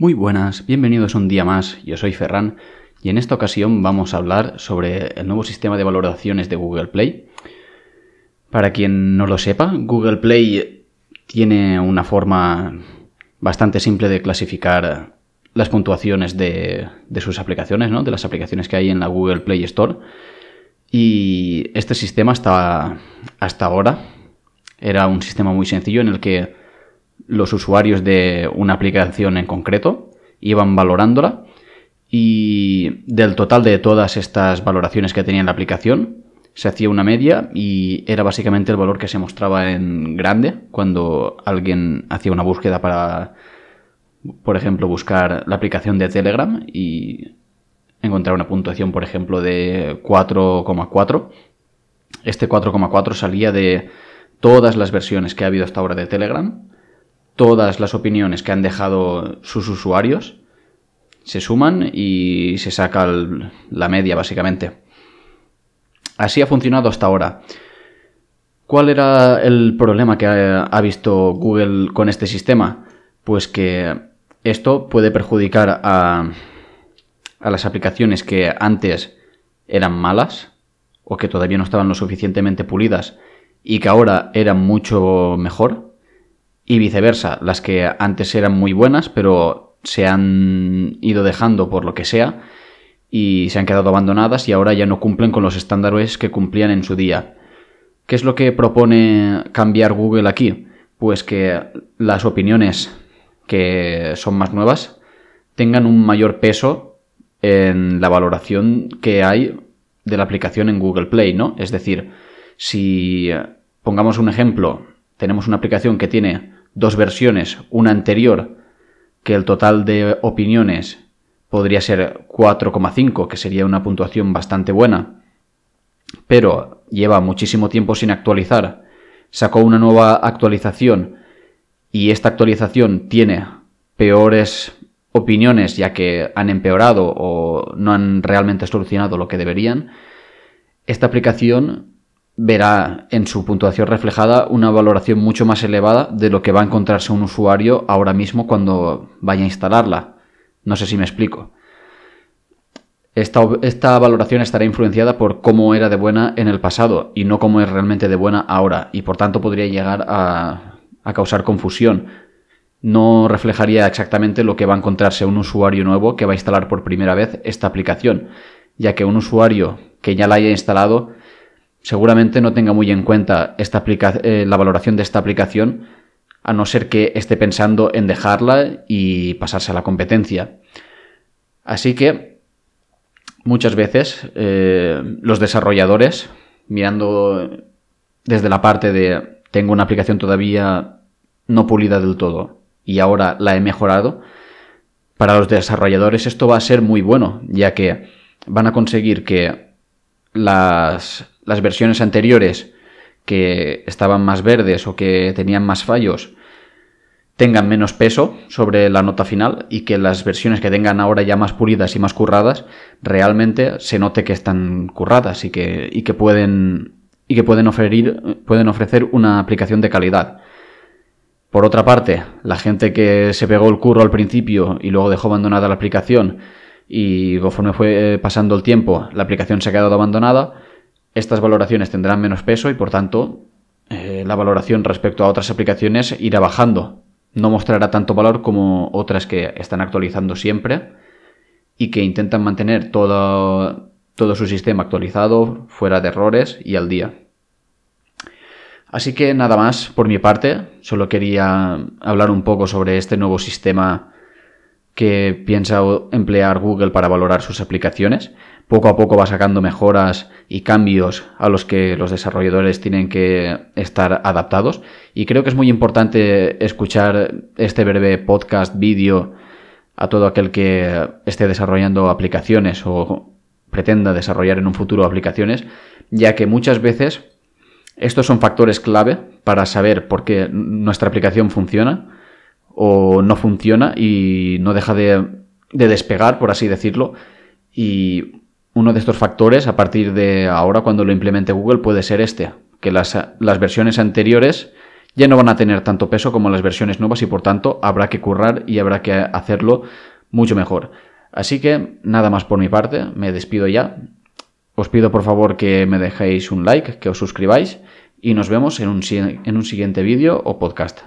Muy buenas, bienvenidos un día más, yo soy Ferran y en esta ocasión vamos a hablar sobre el nuevo sistema de valoraciones de Google Play. Para quien no lo sepa, Google Play tiene una forma bastante simple de clasificar las puntuaciones de, sus aplicaciones, ¿no? de las aplicaciones que hay en la Google Play Store. Y este sistema hasta, hasta ahora era un sistema muy sencillo en el que los usuarios de una aplicación en concreto, iban valorándola y del total de todas estas valoraciones que tenía la aplicación, se hacía una media y era básicamente el valor que se mostraba en grande cuando alguien hacía una búsqueda para, por ejemplo, buscar la aplicación de Telegram y encontrar una puntuación, por ejemplo, de 4,4. Este 4,4 salía de todas las versiones que ha habido hasta ahora de Telegram todas las opiniones que han dejado sus usuarios, se suman y se saca la media, básicamente. Así ha funcionado hasta ahora. ¿Cuál era el problema que ha, visto Google con este sistema? Pues que esto puede perjudicar a, a las aplicaciones que antes eran malas o que todavía no estaban lo suficientemente pulidas y que ahora eran mucho mejor y viceversa, las que antes eran muy buenas, pero se han ido dejando por lo que sea y se han quedado abandonadas y ahora ya no cumplen con los estándares que cumplían en su día. ¿Qué es lo que propone cambiar Google aquí? Pues que las opiniones que son más nuevas tengan un mayor peso en la valoración que hay de la aplicación en Google Play, ¿no? Es decir, si pongamos un ejemplo, tenemos una aplicación que tiene dos versiones, una anterior, que el total de opiniones podría ser 4,5, que sería una puntuación bastante buena, pero lleva muchísimo tiempo sin actualizar, sacó una nueva actualización y esta actualización tiene peores opiniones ya que han empeorado o no han realmente solucionado lo que deberían, esta aplicación verá en su puntuación reflejada una valoración mucho más elevada de lo que va a encontrarse un usuario ahora mismo cuando vaya a instalarla. No sé si me explico. Esta, valoración estará influenciada por cómo era de buena en el pasado y no cómo es realmente de buena ahora y por tanto podría llegar a, a causar confusión. No reflejaría exactamente lo que va a encontrarse un usuario nuevo que va a instalar por primera vez esta aplicación, ya que un usuario que ya la haya instalado seguramente no tenga muy en cuenta esta eh, la valoración de esta aplicación, a no ser que esté pensando en dejarla y pasarse a la competencia. Así que muchas veces eh, los desarrolladores, mirando desde la parte de tengo una aplicación todavía no pulida del todo y ahora la he mejorado, para los desarrolladores esto va a ser muy bueno, ya que van a conseguir que las, las versiones anteriores que estaban más verdes o que tenían más fallos tengan menos peso sobre la nota final y que las versiones que tengan ahora ya más pulidas y más curradas realmente se note que están curradas y que, y que pueden y que pueden ofrecer, pueden ofrecer una aplicación de calidad. Por otra parte, la gente que se pegó el curro al principio y luego dejó abandonada la aplicación y conforme fue pasando el tiempo la aplicación se ha quedado abandonada, estas valoraciones tendrán menos peso y por tanto eh, la valoración respecto a otras aplicaciones irá bajando. No mostrará tanto valor como otras que están actualizando siempre y que intentan mantener todo, todo su sistema actualizado, fuera de errores y al día. Así que nada más por mi parte, solo quería hablar un poco sobre este nuevo sistema que piensa emplear Google para valorar sus aplicaciones poco a poco va sacando mejoras y cambios a los que los desarrolladores tienen que estar adaptados. Y creo que es muy importante escuchar este breve podcast, vídeo, a todo aquel que esté desarrollando aplicaciones o pretenda desarrollar en un futuro aplicaciones, ya que muchas veces estos son factores clave para saber por qué nuestra aplicación funciona o no funciona y no deja de, de despegar, por así decirlo. Y uno de estos factores, a partir de ahora, cuando lo implemente Google, puede ser este, que las, versiones anteriores ya no van a tener tanto peso como las versiones nuevas y por tanto habrá que currar y habrá que hacerlo mucho mejor. Así que nada más por mi parte, me despido ya. Os pido por favor que me dejéis un like, que os suscribáis y nos vemos en un, en un siguiente vídeo o podcast.